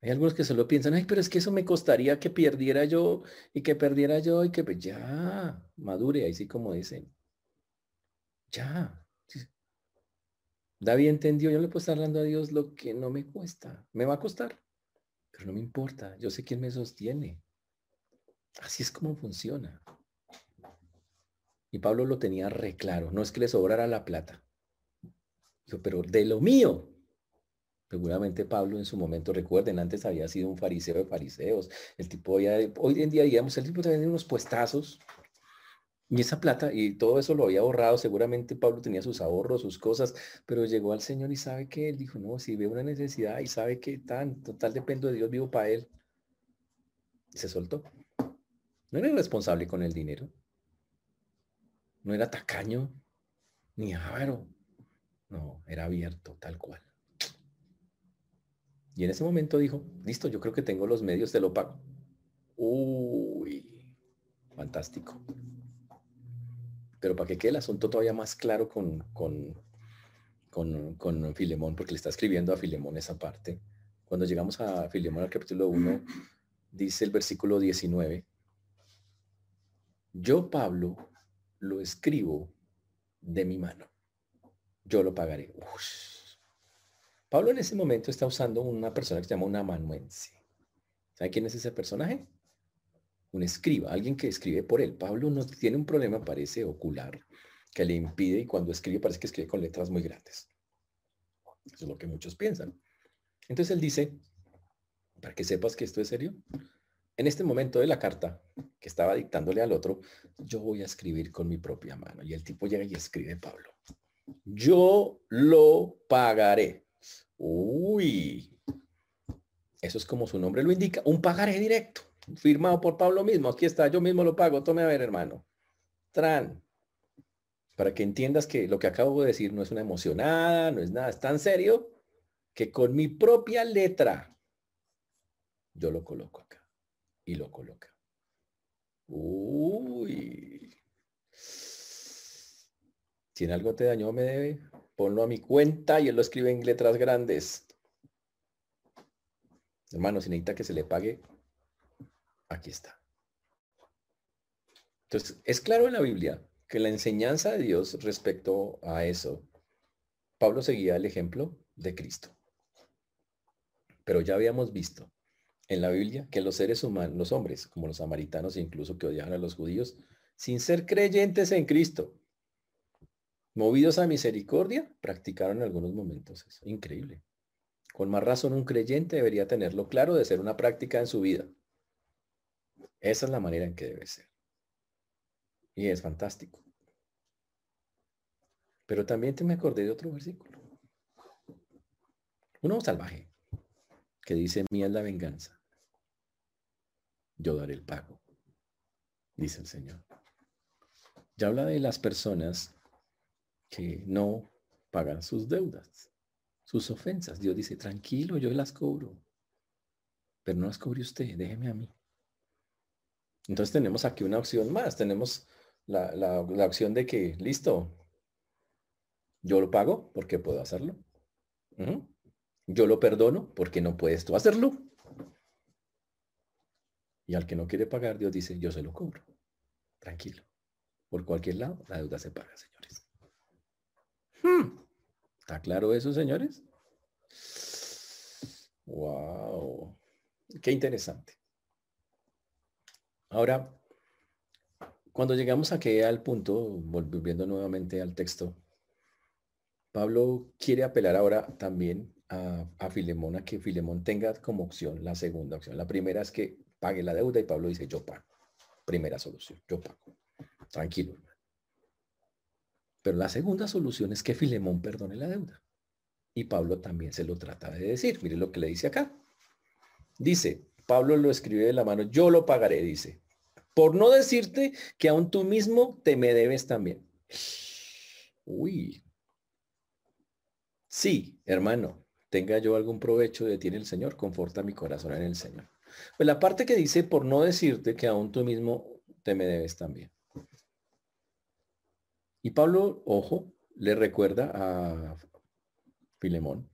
Hay algunos que solo piensan, ay, pero es que eso me costaría que perdiera yo y que perdiera yo y que ya, madure, ahí sí como dicen. Ya, David entendió, yo le puedo estar dando a Dios lo que no me cuesta. Me va a costar, pero no me importa. Yo sé quién me sostiene. Así es como funciona. Y Pablo lo tenía re claro. No es que le sobrara la plata. Dijo, pero de lo mío. Seguramente Pablo en su momento, recuerden, antes había sido un fariseo de fariseos. El tipo ya, hoy en día, digamos, el tipo tenía unos puestazos y esa plata y todo eso lo había ahorrado, seguramente Pablo tenía sus ahorros, sus cosas, pero llegó al Señor y sabe que él dijo, no, si ve una necesidad y sabe que tan total dependo de Dios, vivo para él. se soltó. No era responsable con el dinero. No era tacaño, ni avaro. No, era abierto, tal cual. Y en ese momento dijo, listo, yo creo que tengo los medios, te lo pago. Uy, fantástico. Pero para que quede el asunto todavía más claro con, con, con, Filemón, porque le está escribiendo a Filemón esa parte. Cuando llegamos a Filemón al capítulo 1, dice el versículo 19, yo Pablo lo escribo de mi mano. Yo lo pagaré. Pablo en ese momento está usando una persona que se llama un amanuense. ¿Sabe quién es ese personaje? un escriba, alguien que escribe por él. Pablo no tiene un problema, parece ocular, que le impide y cuando escribe parece que escribe con letras muy grandes. Eso es lo que muchos piensan. Entonces él dice, para que sepas que esto es serio, en este momento de la carta que estaba dictándole al otro, yo voy a escribir con mi propia mano. Y el tipo llega y escribe Pablo. Yo lo pagaré. Uy, eso es como su nombre lo indica, un pagaré directo, firmado por Pablo mismo. Aquí está, yo mismo lo pago. Tome a ver, hermano. Tran. Para que entiendas que lo que acabo de decir no es una emocionada, no es nada, es tan serio que con mi propia letra yo lo coloco acá y lo coloca. Uy. Si en algo te dañó, me debe, ponlo a mi cuenta y él lo escribe en letras grandes. Hermano, si necesita que se le pague, aquí está. Entonces, es claro en la Biblia que la enseñanza de Dios respecto a eso, Pablo seguía el ejemplo de Cristo. Pero ya habíamos visto en la Biblia que los seres humanos, los hombres, como los samaritanos, incluso que odiaban a los judíos, sin ser creyentes en Cristo, movidos a misericordia, practicaron en algunos momentos eso. Increíble. Con más razón, un creyente debería tenerlo claro de ser una práctica en su vida. Esa es la manera en que debe ser. Y es fantástico. Pero también te me acordé de otro versículo. Uno salvaje que dice, mía es la venganza. Yo daré el pago, dice el Señor. Ya habla de las personas que no pagan sus deudas, sus ofensas. Dios dice, tranquilo, yo las cobro. Pero no las cobre usted, déjeme a mí. Entonces tenemos aquí una opción más. Tenemos la, la opción de que, listo, yo lo pago porque puedo hacerlo. Yo lo perdono porque no puedes tú hacerlo. Y al que no quiere pagar, Dios dice, yo se lo cobro. Tranquilo. Por cualquier lado, la deuda se paga, señores. Hmm. ¿Está claro eso, señores? Wow. Qué interesante. Ahora, cuando llegamos aquí al punto, volviendo nuevamente al texto, Pablo quiere apelar ahora también a, Filemón a que Filemón tenga como opción la segunda opción. La primera es que pague la deuda y Pablo dice, yo pago. Primera solución, yo pago. Tranquilo, Pero la segunda solución es que Filemón perdone la deuda. Y Pablo también se lo trata de decir. Mire lo que le dice acá. Dice, Pablo lo escribe de la mano, yo lo pagaré, dice. Por no decirte que aún tú mismo te me debes también. Uy, Sí, hermano, tenga yo algún provecho de ti en el Señor, conforta mi corazón en el Señor. Pues la parte que dice, por no decirte que aún tú mismo te me debes también. Y Pablo, ojo, le recuerda a Filemón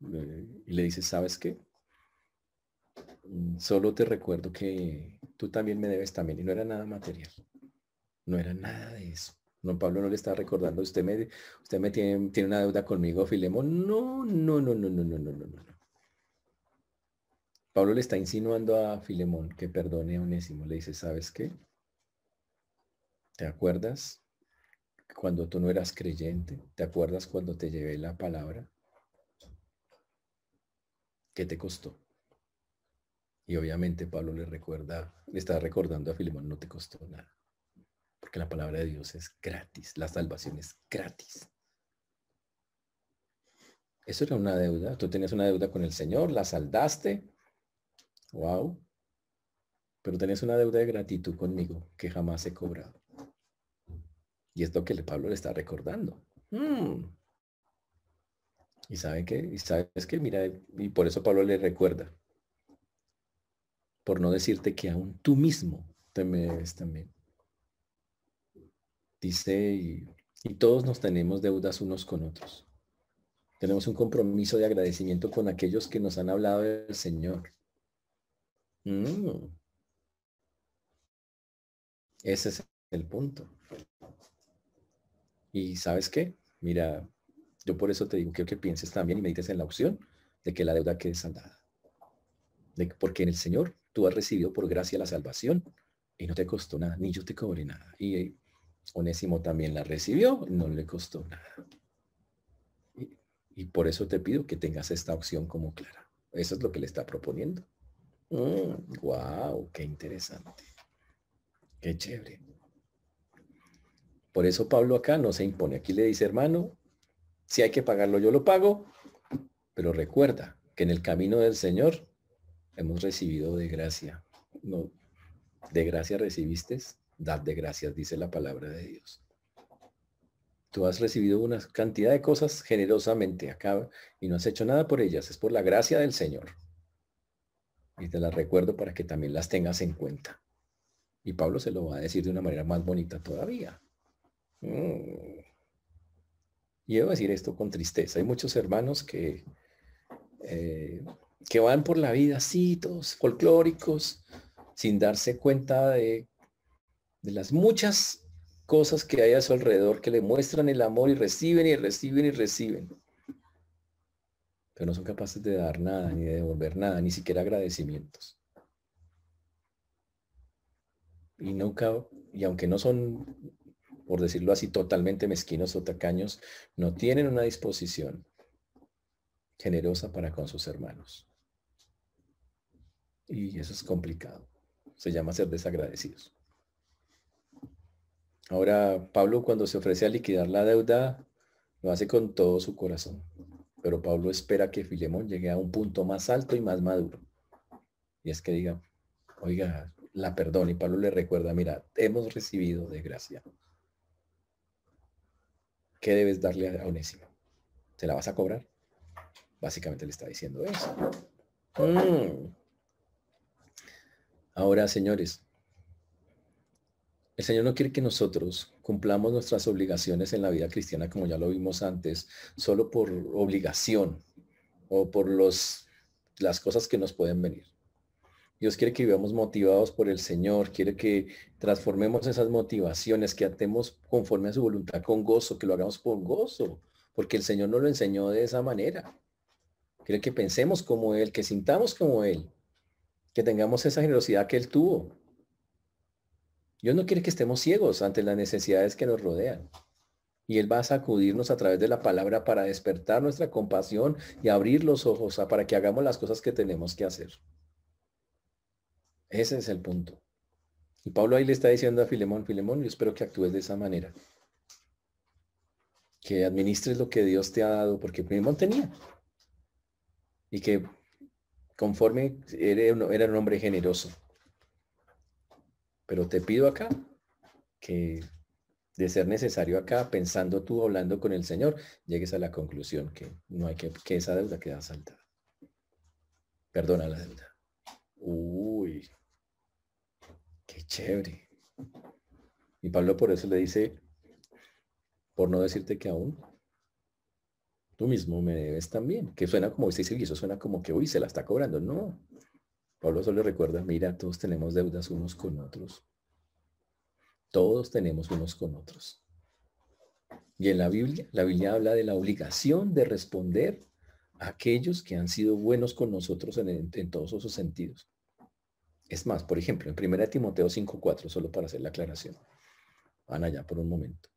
y le dice, ¿sabes qué? Mm, solo te recuerdo que tú también me debes también. Y no era nada material. No era nada de eso. No, Pablo no le está recordando, usted me, usted me tiene, tiene una deuda conmigo, Filemón. No, no, no, no, no, no, no, no, no. Pablo le está insinuando a Filemón que perdone a Onésimo. Le dice, ¿sabes qué? ¿Te acuerdas cuando tú no eras creyente? ¿Te acuerdas cuando te llevé la palabra? ¿Qué te costó? Y obviamente Pablo le recuerda, le está recordando a Filemón, no te costó nada porque la palabra de Dios es gratis, la salvación es gratis. Eso era una deuda. Tú tenías una deuda con el Señor, la saldaste. Wow. Pero tenías una deuda de gratitud conmigo que jamás he cobrado. Y es lo que Pablo le está recordando. Mm. Y sabe que, y sabes que, mira, y por eso Pablo le recuerda. Por no decirte que aún tú mismo te me también. Dice, y, todos nos tenemos deudas unos con otros. Tenemos un compromiso de agradecimiento con aquellos que nos han hablado del Señor. Mm. Ese es el punto. Y sabes qué? Mira, yo por eso te digo, quiero que pienses también y medites en la opción de que la deuda quede saldada. Porque en el Señor tú has recibido por gracia la salvación y no te costó nada, ni yo te cobré nada. Y Onésimo también la recibió, no le costó nada. Y, por eso te pido que tengas esta opción como clara. Eso es lo que le está proponiendo. wow, mm, qué interesante. Qué chévere. Por eso Pablo acá no se impone. Aquí le dice, hermano, si hay que pagarlo, yo lo pago. Pero recuerda que en el camino del Señor hemos recibido de gracia. No, de gracia recibiste, dad de gracias, dice la palabra de Dios. Tú has recibido una cantidad de cosas generosamente acá y no has hecho nada por ellas. Es por la gracia del Señor. Y te las recuerdo para que también las tengas en cuenta. Y Pablo se lo va a decir de una manera más bonita todavía. Mm. Y debo decir esto con tristeza. Hay muchos hermanos que, eh, que van por la vida así, todos folclóricos, sin darse cuenta de, de las muchas cosas que hay a su alrededor que le muestran el amor y reciben y reciben y reciben. Pero no son capaces de dar nada, ni de devolver nada, ni siquiera agradecimientos. Y nunca, y aunque no son, por decirlo así, totalmente mezquinos o tacaños, no tienen una disposición generosa para con sus hermanos. Y eso es complicado. Se llama ser desagradecidos. Ahora, Pablo cuando se ofrece a liquidar la deuda, lo hace con todo su corazón. Pero Pablo espera que Filemón llegue a un punto más alto y más maduro. Y es que diga, oiga, la perdón. Y Pablo le recuerda, mira, hemos recibido de gracia. ¿Qué debes darle a Onésimo? ¿Se la vas a cobrar? Básicamente le está diciendo eso. Mm. Ahora, señores, el Señor no quiere que nosotros cumplamos nuestras obligaciones en la vida cristiana, como ya lo vimos antes, solo por obligación o por los, las cosas que nos pueden venir. Dios quiere que vivamos motivados por el Señor, quiere que transformemos esas motivaciones, que atemos conforme a su voluntad con gozo, que lo hagamos con gozo, porque el Señor nos lo enseñó de esa manera. Quiere que pensemos como Él, que sintamos como Él, que tengamos esa generosidad que Él tuvo. Dios no quiere que estemos ciegos ante las necesidades que nos rodean. Y Él va a sacudirnos a través de la palabra para despertar nuestra compasión y abrir los ojos para que hagamos las cosas que tenemos que hacer. Ese es el punto. Y Pablo ahí le está diciendo a Filemón, Filemón, yo espero que actúes de esa manera. Que administres lo que Dios te ha dado, porque Filemón tenía. Y que conforme era un hombre generoso. Pero te pido acá que de ser necesario acá, pensando tú, hablando con el Señor, llegues a la conclusión que no hay que, que esa deuda queda saltada. Perdona la deuda. Uy, qué chévere. Y Pablo por eso le dice, por no decirte que aún, tú mismo me debes también. Que suena como, dice, eso suena como que, uy, se la está cobrando. No, Pablo solo recuerda, mira, todos tenemos deudas unos con otros. Todos tenemos unos con otros. Y en la Biblia, la Biblia habla de la obligación de responder a aquellos que han sido buenos con nosotros en, todos esos sentidos. Es más, por ejemplo, en 1 Timoteo 5.4, solo para hacer la aclaración. Van allá por un momento.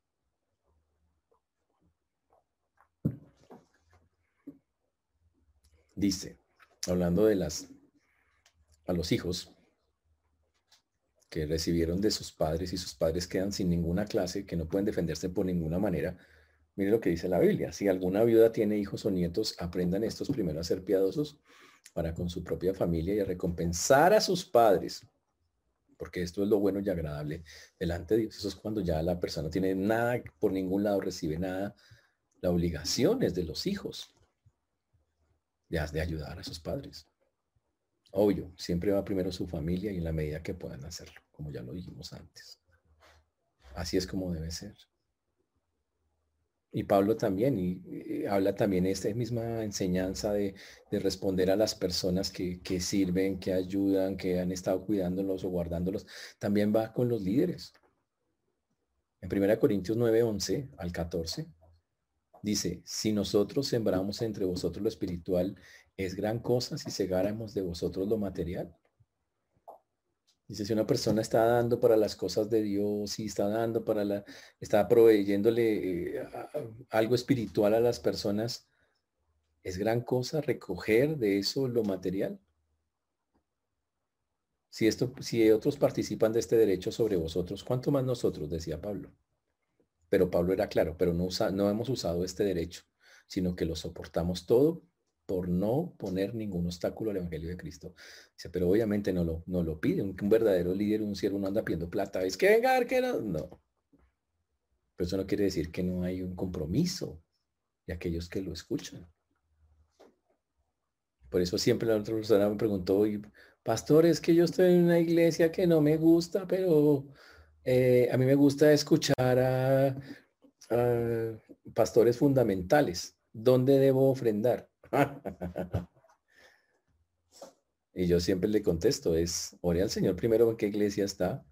Dice, hablando de las a los hijos que recibieron de sus padres y sus padres quedan sin ninguna clase, que no pueden defenderse por ninguna manera. Mire lo que dice la Biblia. Si alguna viuda tiene hijos o nietos, aprendan estos primero a ser piadosos para con su propia familia y a recompensar a sus padres. Porque esto es lo bueno y agradable delante de Dios. Eso es cuando ya la persona tiene nada, por ningún lado recibe nada. La obligación es de los hijos de ayudar a sus padres. Obvio, siempre va primero su familia y en la medida que puedan hacerlo, como ya lo dijimos antes. Así es como debe ser. Y Pablo también, y, habla también esta misma enseñanza de, responder a las personas que, sirven, que ayudan, que han estado cuidándolos o guardándolos. También va con los líderes. En 1 Corintios 9, 11 al 14, dice, si nosotros sembramos entre vosotros lo espiritual es gran cosa si segáramos de vosotros lo material. Dice, si una persona está dando para las cosas de Dios y está dando para la, está proveyéndole eh, algo espiritual a las personas, es gran cosa recoger de eso lo material. Si, esto, si otros participan de este derecho sobre vosotros, ¿cuánto más nosotros? Decía Pablo. Pero Pablo era claro, pero no, usa, no hemos usado este derecho, sino que lo soportamos todo por no poner ningún obstáculo al Evangelio de Cristo. Dice, pero obviamente no lo, no lo pide. Un, verdadero líder, un siervo no anda pidiendo plata. Es que venga, que no. No. Pero eso no quiere decir que no hay un compromiso de aquellos que lo escuchan. Por eso siempre la otra persona me preguntó, pastor, es que yo estoy en una iglesia que no me gusta, pero eh, a mí me gusta escuchar a pastores fundamentales. ¿Dónde debo ofrendar? y yo siempre le contesto, es, ore al Señor primero en qué iglesia está,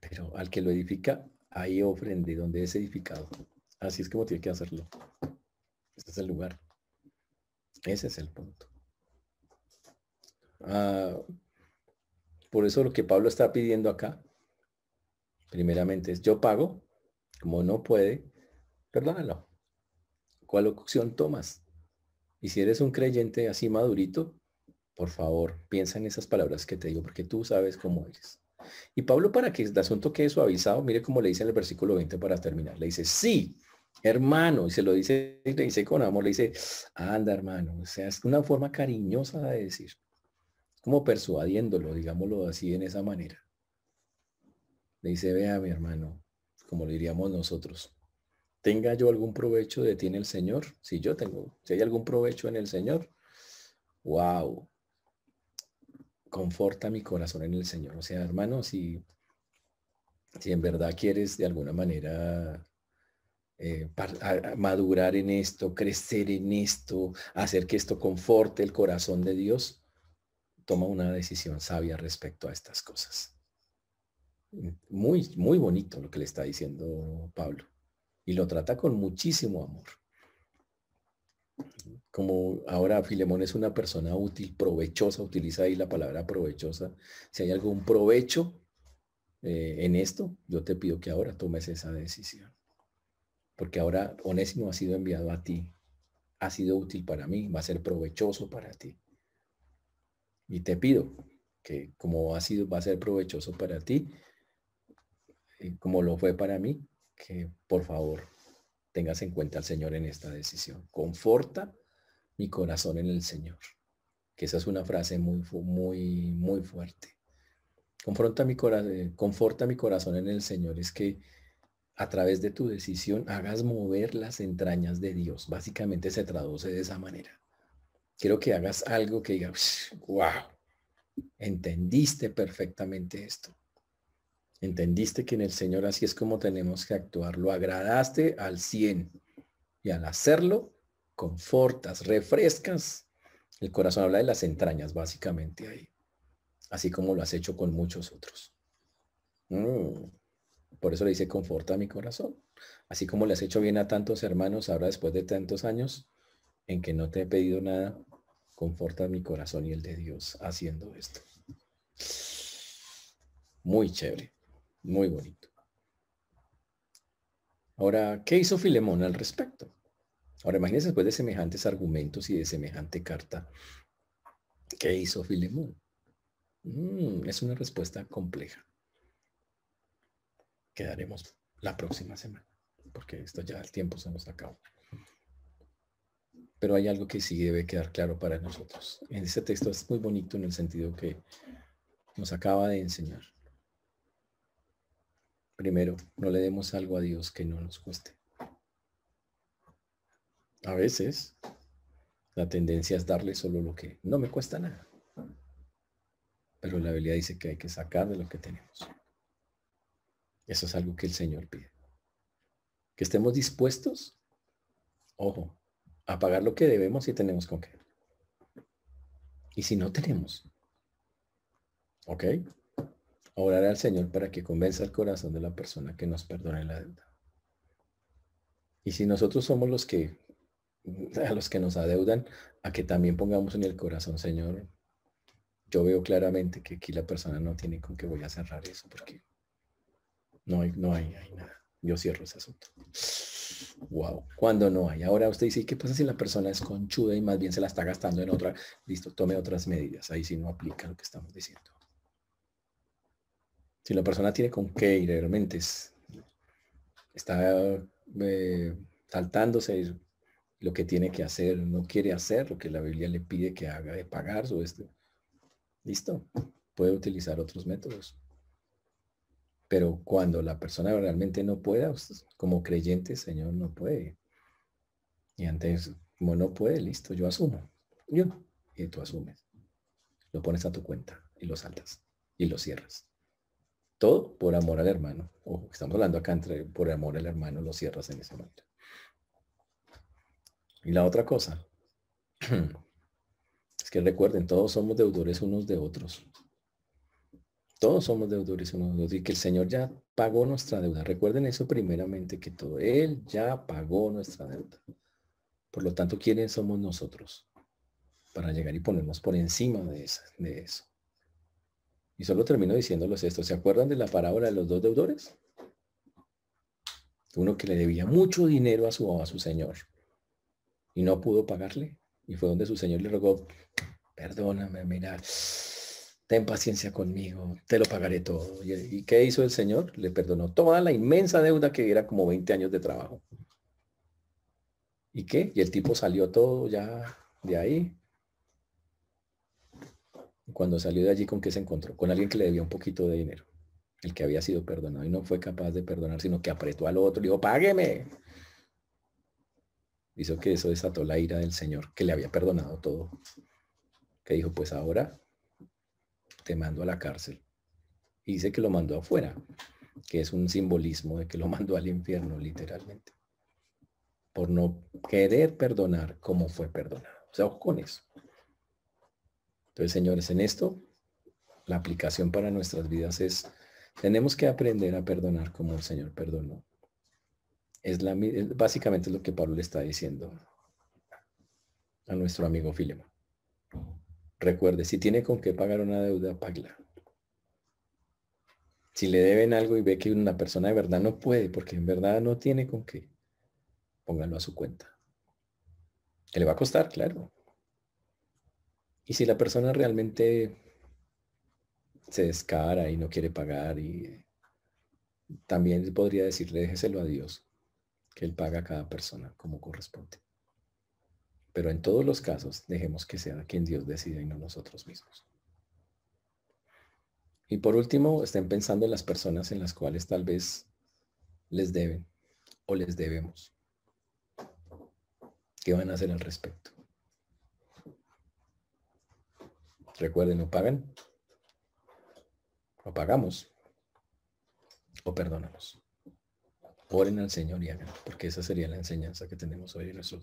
pero al que lo edifica, ahí ofrende donde es edificado. Así es como tiene que hacerlo. Este es el lugar. Ese es el punto. Ah, por eso lo que Pablo está pidiendo acá, primeramente es yo pago, como no puede, perdónalo. ¿Cuál opción tomas? Y si eres un creyente así madurito, por favor, piensa en esas palabras que te digo, porque tú sabes cómo eres. Y Pablo, para que el asunto quede suavizado, mire cómo le dice en el versículo 20 para terminar. Le dice, sí, hermano, y se lo dice, le dice con amor, le dice, anda, hermano. O sea, es una forma cariñosa de decir, como persuadiéndolo, digámoslo así, en esa manera. Le dice, vea, mi hermano, como le diríamos nosotros, tenga yo algún provecho de ti en el Señor, si yo tengo, si hay algún provecho en el Señor, wow, conforta mi corazón en el Señor. O sea, hermano, si, si en verdad quieres de alguna manera eh, madurar en esto, crecer en esto, hacer que esto conforte el corazón de Dios, toma una decisión sabia respecto a estas cosas. Muy, muy bonito lo que le está diciendo Pablo y lo trata con muchísimo amor. Como ahora Filemón es una persona útil, provechosa, utiliza ahí la palabra provechosa. Si hay algún provecho eh, en esto, yo te pido que ahora tomes esa decisión. Porque ahora Onésimo ha sido enviado a ti, ha sido útil para mí, va a ser provechoso para ti. Y te pido que como ha sido, va a ser provechoso para ti, como lo fue para mí, que por favor tengas en cuenta al Señor en esta decisión. Conforta mi corazón en el Señor. Que esa es una frase muy, muy, muy fuerte. Confronta mi corazón, eh, conforta mi corazón en el Señor. Es que a través de tu decisión hagas mover las entrañas de Dios. Básicamente se traduce de esa manera. Quiero que hagas algo que diga, wow, entendiste perfectamente esto. Entendiste que en el Señor así es como tenemos que actuar. Lo agradaste al 100 y al hacerlo, confortas, refrescas. El corazón habla de las entrañas, básicamente ahí. Así como lo has hecho con muchos otros. Mm. Por eso le dice, conforta mi corazón. Así como le has hecho bien a tantos hermanos, ahora después de tantos años en que no te he pedido nada, conforta mi corazón y el de Dios haciendo esto. Muy chévere. Muy bonito. Ahora, ¿qué hizo Filemón al respecto? Ahora, imagínense después de semejantes argumentos y de semejante carta, ¿qué hizo Filemón? Mm, es una respuesta compleja. Quedaremos la próxima semana, porque esto ya el tiempo se nos acabó. Pero hay algo que sí debe quedar claro para nosotros. En este texto es muy bonito en el sentido que nos acaba de enseñar. Primero, no le demos algo a Dios que no nos cueste. A veces, la tendencia es darle solo lo que no me cuesta nada. Pero la Biblia dice que hay que sacar de lo que tenemos. Eso es algo que el Señor pide. Que estemos dispuestos, ojo, a pagar lo que debemos si tenemos con qué. Y si no tenemos, ¿ok? Orar al Señor para que convenza el corazón de la persona que nos perdone la deuda. Y si nosotros somos los que, a los que nos adeudan, a que también pongamos en el corazón, Señor, yo veo claramente que aquí la persona no tiene con qué voy a cerrar eso, porque no hay, no hay, hay nada. Yo cierro ese asunto. Wow, cuando no hay. Ahora usted dice, ¿qué pasa si la persona es conchuda y más bien se la está gastando en otra? Listo, tome otras medidas. Ahí sí no aplica lo que estamos diciendo. Si la persona tiene con qué y realmente está eh, saltándose lo que tiene que hacer, no quiere hacer lo que la Biblia le pide que haga de pagar su este. Listo, puede utilizar otros métodos. Pero cuando la persona realmente no pueda, como creyente, Señor, no puede. Y antes, como no puede, listo, yo asumo. Yo. Y tú asumes. Lo pones a tu cuenta y lo saltas y lo cierras. Todo por amor al hermano. Ojo, estamos hablando acá entre por amor al hermano, lo cierras en ese momento. Y la otra cosa, es que recuerden, todos somos deudores unos de otros. Todos somos deudores unos de otros y que el Señor ya pagó nuestra deuda. Recuerden eso primeramente que todo. Él ya pagó nuestra deuda. Por lo tanto, ¿quiénes somos nosotros? Para llegar y ponernos por encima de, eso. Y solo termino diciéndoles esto. ¿Se acuerdan de la parábola de los dos deudores? Uno que le debía mucho dinero a su, a su señor y no pudo pagarle. Y fue donde su señor le rogó, perdóname, mira, ten paciencia conmigo, te lo pagaré todo. ¿Y, qué hizo el Señor? Le perdonó toda la inmensa deuda que era como 20 años de trabajo. ¿Y qué? Y el tipo salió todo ya de ahí. Cuando salió de allí, ¿con qué se encontró? Con alguien que le debía un poquito de dinero. El que había sido perdonado y no fue capaz de perdonar, sino que apretó al otro y dijo, págueme. Hizo que eso desató la ira del Señor, que le había perdonado todo. Que dijo, pues ahora te mando a la cárcel. Y dice que lo mandó afuera, que es un simbolismo de que lo mandó al infierno, literalmente. Por no querer perdonar como fue perdonado. O sea, con eso. Entonces, señores, en esto, la aplicación para nuestras vidas es, tenemos que aprender a perdonar como el Señor perdonó. Es la, básicamente lo que Pablo le está diciendo a nuestro amigo Filemón. Recuerde, si tiene con qué pagar una deuda, págala. Si le deben algo y ve que una persona de verdad no puede, porque en verdad no tiene con qué, póngalo a su cuenta. Que le va a costar, claro. Y si la persona realmente se descara y no quiere pagar, y también podría decirle, déjeselo a Dios, que Él paga a cada persona como corresponde. Pero en todos los casos, dejemos que sea quien Dios decida y no nosotros mismos. Y por último, estén pensando en las personas en las cuales tal vez les deben o les debemos. ¿Qué van a hacer al respecto? Recuerden, no pagan, o pagamos, o perdonamos. Oren al Señor y hagan, porque esa sería la enseñanza que tenemos hoy en nuestros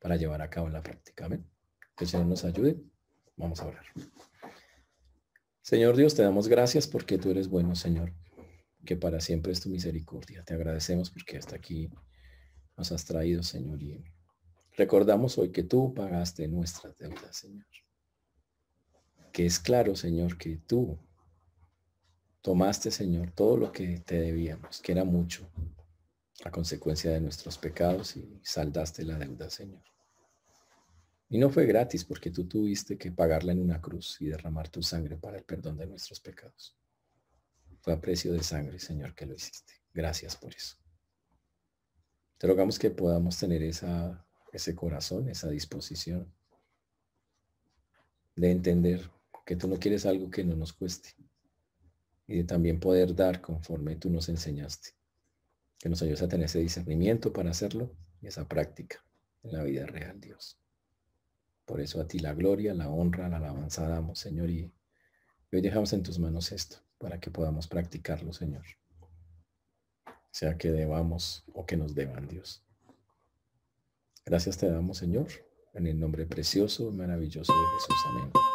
para llevar a cabo en la práctica. Amén. Que el Señor nos ayude. Vamos a orar. Señor Dios, te damos gracias porque tú eres bueno, Señor, que para siempre es tu misericordia. Te agradecemos porque hasta aquí nos has traído, Señor, y recordamos hoy que tú pagaste nuestras deudas, Señor. Que es claro, Señor, que tú tomaste, Señor, todo lo que te debíamos, que era mucho, a consecuencia de nuestros pecados y saldaste la deuda, Señor. Y no fue gratis porque tú tuviste que pagarla en una cruz y derramar tu sangre para el perdón de nuestros pecados. Fue a precio de sangre, Señor, que lo hiciste. Gracias por eso. Te rogamos que podamos tener esa, ese corazón, esa disposición de entender que tú no quieres algo que no nos cueste y de también poder dar conforme tú nos enseñaste. Que nos ayudes a tener ese discernimiento para hacerlo y esa práctica en la vida real, Dios. Por eso a ti la gloria, la honra, la alabanza damos, Señor, y hoy dejamos en tus manos esto para que podamos practicarlo, Señor. Sea que debamos o que nos deban, Dios. Gracias te damos, Señor, en el nombre precioso y maravilloso de Jesús. Amén.